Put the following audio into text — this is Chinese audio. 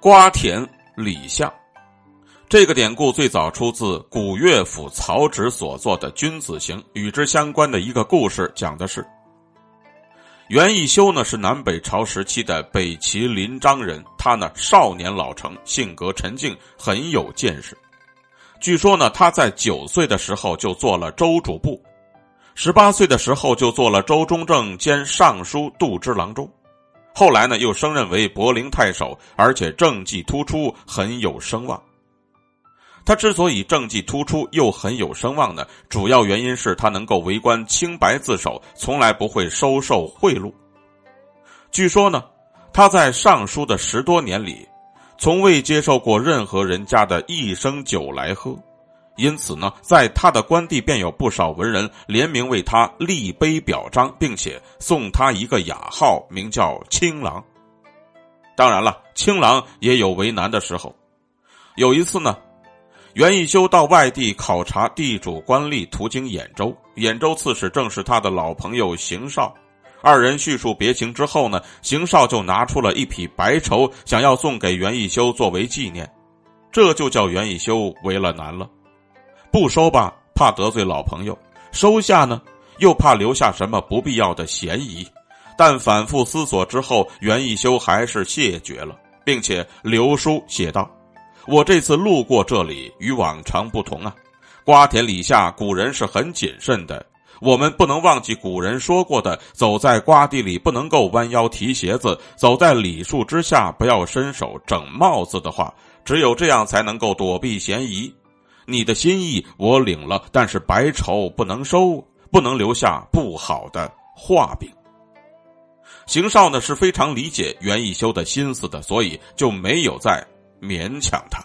瓜田李下。这个典故最早出自古乐府曹植所作的《君子行》，与之相关的一个故事讲的是：袁义修呢是南北朝时期的北齐临漳人，他呢少年老成，性格沉静，很有见识。据说呢他在九岁的时候就做了州主簿，十八岁的时候就做了州中正兼尚书度支郎中，后来呢又升任为柏林太守，而且政绩突出，很有声望。他之所以政绩突出又很有声望呢，主要原因是他能够为官清白自守，从来不会收受贿赂。据说呢，他在尚书的十多年里，从未接受过任何人家的一升酒来喝，因此呢，在他的官地便有不少文人联名为他立碑表彰，并且送他一个雅号，名叫青郎。当然了，青郎也有为难的时候，有一次呢。袁义修到外地考察地主官吏，途经兖州，兖州刺史正是他的老朋友邢绍。二人叙述别情之后呢，邢绍就拿出了一匹白绸，想要送给袁义修作为纪念，这就叫袁义修为了难了。不收吧，怕得罪老朋友；收下呢，又怕留下什么不必要的嫌疑。但反复思索之后，袁一修还是谢绝了，并且留书写道。我这次路过这里，与往常不同啊。瓜田李下，古人是很谨慎的。我们不能忘记古人说过的：走在瓜地里不能够弯腰提鞋子，走在李树之下不要伸手整帽子的话。只有这样才能够躲避嫌疑。你的心意我领了，但是白绸不能收，不能留下不好的画饼。邢少呢是非常理解袁一修的心思的，所以就没有再。勉强他。